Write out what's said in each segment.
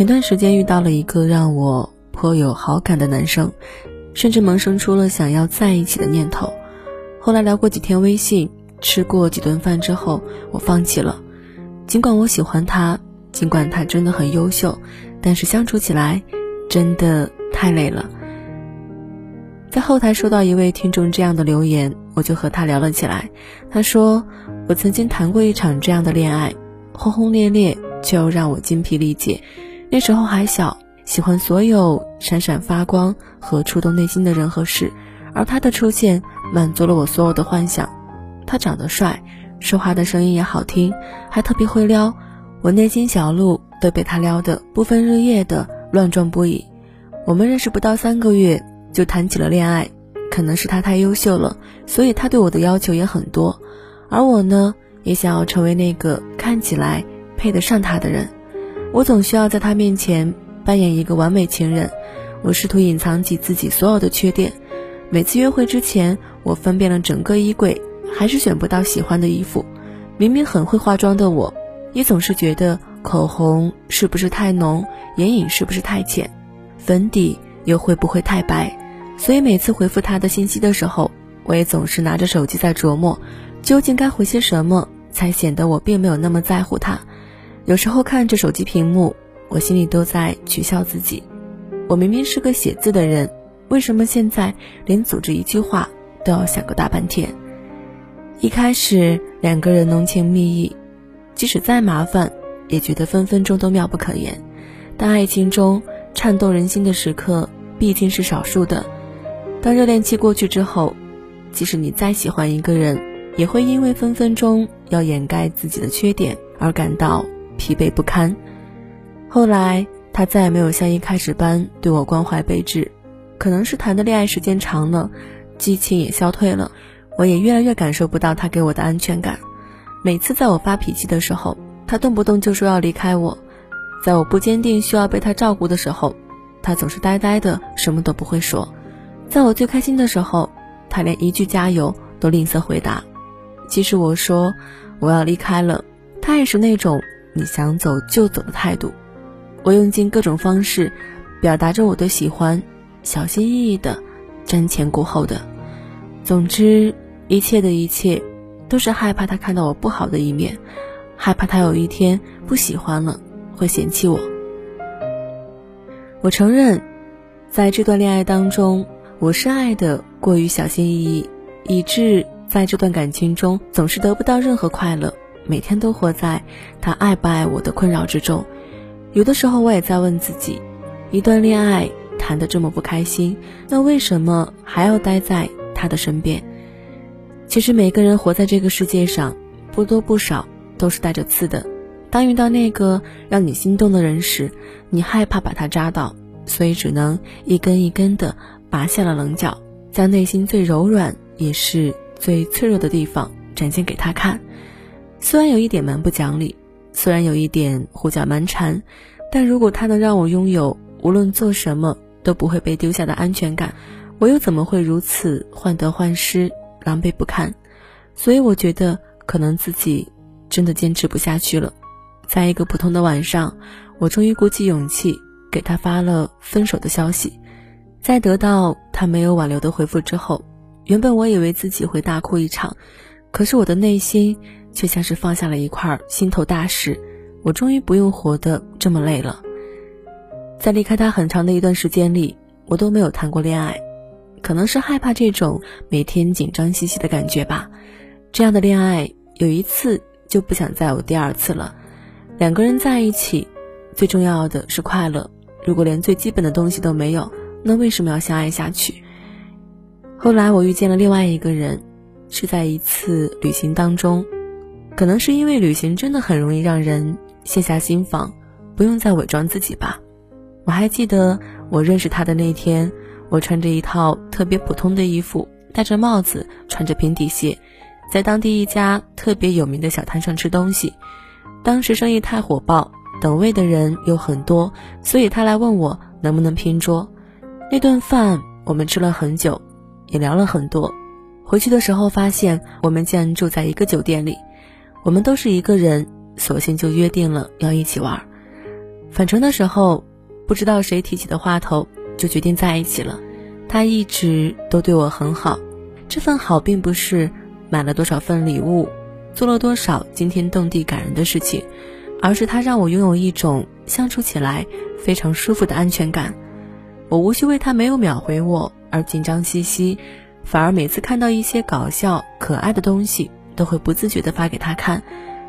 前段时间遇到了一个让我颇有好感的男生，甚至萌生出了想要在一起的念头。后来聊过几天微信，吃过几顿饭之后，我放弃了。尽管我喜欢他，尽管他真的很优秀，但是相处起来真的太累了。在后台收到一位听众这样的留言，我就和他聊了起来。他说：“我曾经谈过一场这样的恋爱，轰轰烈烈，却又让我精疲力竭。”那时候还小，喜欢所有闪闪发光和触动内心的人和事，而他的出现满足了我所有的幻想。他长得帅，说话的声音也好听，还特别会撩，我内心小鹿都被他撩得不分日夜的乱撞不已。我们认识不到三个月就谈起了恋爱，可能是他太优秀了，所以他对我的要求也很多，而我呢，也想要成为那个看起来配得上他的人。我总需要在他面前扮演一个完美情人，我试图隐藏起自己所有的缺点。每次约会之前，我翻遍了整个衣柜，还是选不到喜欢的衣服。明明很会化妆的我，也总是觉得口红是不是太浓，眼影是不是太浅，粉底又会不会太白。所以每次回复他的信息的时候，我也总是拿着手机在琢磨，究竟该回些什么，才显得我并没有那么在乎他。有时候看着手机屏幕，我心里都在取笑自己。我明明是个写字的人，为什么现在连组织一句话都要想个大半天？一开始两个人浓情蜜意，即使再麻烦，也觉得分分钟都妙不可言。但爱情中颤动人心的时刻毕竟是少数的。当热恋期过去之后，即使你再喜欢一个人，也会因为分分钟要掩盖自己的缺点而感到。疲惫不堪。后来，他再也没有像一开始般对我关怀备至，可能是谈的恋爱时间长了，激情也消退了，我也越来越感受不到他给我的安全感。每次在我发脾气的时候，他动不动就说要离开我；在我不坚定需要被他照顾的时候，他总是呆呆的，什么都不会说；在我最开心的时候，他连一句加油都吝啬回答。即使我说我要离开了，他也是那种。你想走就走的态度，我用尽各种方式表达着我的喜欢，小心翼翼的，瞻前顾后的。总之，一切的一切，都是害怕他看到我不好的一面，害怕他有一天不喜欢了会嫌弃我。我承认，在这段恋爱当中，我是爱的过于小心翼翼，以致在这段感情中总是得不到任何快乐。每天都活在他爱不爱我的困扰之中，有的时候我也在问自己：一段恋爱谈得这么不开心，那为什么还要待在他的身边？其实每个人活在这个世界上，不多不少都是带着刺的。当遇到那个让你心动的人时，你害怕把他扎到，所以只能一根一根的拔下了棱角，将内心最柔软也是最脆弱的地方展现给他看。虽然有一点蛮不讲理，虽然有一点胡搅蛮缠，但如果他能让我拥有无论做什么都不会被丢下的安全感，我又怎么会如此患得患失、狼狈不堪？所以我觉得可能自己真的坚持不下去了。在一个普通的晚上，我终于鼓起勇气给他发了分手的消息。在得到他没有挽留的回复之后，原本我以为自己会大哭一场，可是我的内心。却像是放下了一块心头大石，我终于不用活得这么累了。在离开他很长的一段时间里，我都没有谈过恋爱，可能是害怕这种每天紧张兮兮的感觉吧。这样的恋爱有一次就不想再有第二次了。两个人在一起，最重要的是快乐。如果连最基本的东西都没有，那为什么要相爱下去？后来我遇见了另外一个人，是在一次旅行当中。可能是因为旅行真的很容易让人卸下心防，不用再伪装自己吧。我还记得我认识他的那天，我穿着一套特别普通的衣服，戴着帽子，穿着平底鞋，在当地一家特别有名的小摊上吃东西。当时生意太火爆，等位的人有很多，所以他来问我能不能拼桌。那顿饭我们吃了很久，也聊了很多。回去的时候发现我们竟然住在一个酒店里，我们都是一个人，索性就约定了要一起玩。返程的时候。不知道谁提起的话头，就决定在一起了。他一直都对我很好，这份好并不是买了多少份礼物，做了多少惊天动地感人的事情，而是他让我拥有一种相处起来非常舒服的安全感。我无需为他没有秒回我而紧张兮兮，反而每次看到一些搞笑可爱的东西，都会不自觉地发给他看，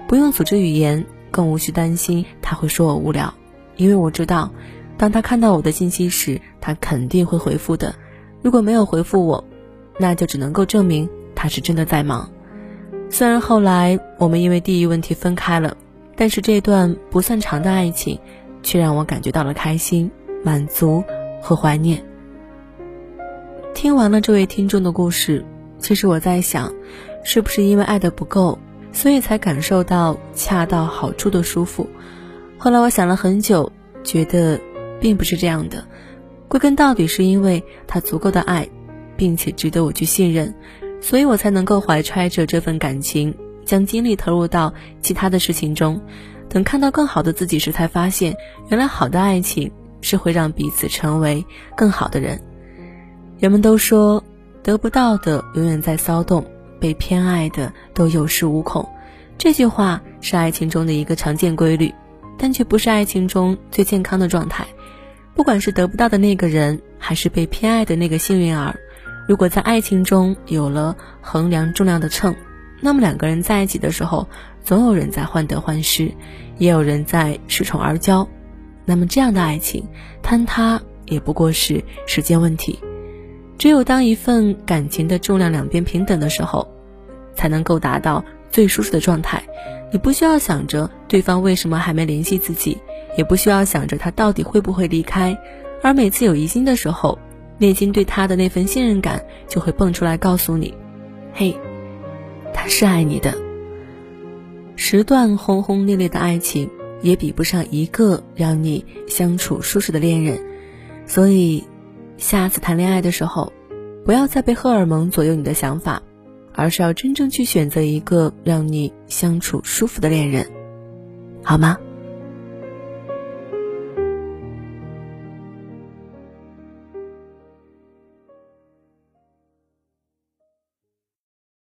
不用组织语言，更无需担心他会说我无聊，因为我知道。当他看到我的信息时，他肯定会回复的。如果没有回复我，那就只能够证明他是真的在忙。虽然后来我们因为地域问题分开了，但是这段不算长的爱情，却让我感觉到了开心、满足和怀念。听完了这位听众的故事，其实我在想，是不是因为爱的不够，所以才感受到恰到好处的舒服？后来我想了很久，觉得。并不是这样的，归根到底是因为他足够的爱，并且值得我去信任，所以我才能够怀揣着这份感情，将精力投入到其他的事情中。等看到更好的自己时，才发现原来好的爱情是会让彼此成为更好的人。人们都说得不到的永远在骚动，被偏爱的都有恃无恐。这句话是爱情中的一个常见规律，但却不是爱情中最健康的状态。不管是得不到的那个人，还是被偏爱的那个幸运儿，如果在爱情中有了衡量重量的秤，那么两个人在一起的时候，总有人在患得患失，也有人在恃宠而骄。那么这样的爱情坍塌也不过是时间问题。只有当一份感情的重量两边平等的时候，才能够达到最舒适的状态。你不需要想着对方为什么还没联系自己。也不需要想着他到底会不会离开，而每次有疑心的时候，内心对他的那份信任感就会蹦出来告诉你：“嘿，他是爱你的。”十段轰轰烈烈的爱情也比不上一个让你相处舒适的恋人，所以，下次谈恋爱的时候，不要再被荷尔蒙左右你的想法，而是要真正去选择一个让你相处舒服的恋人，好吗？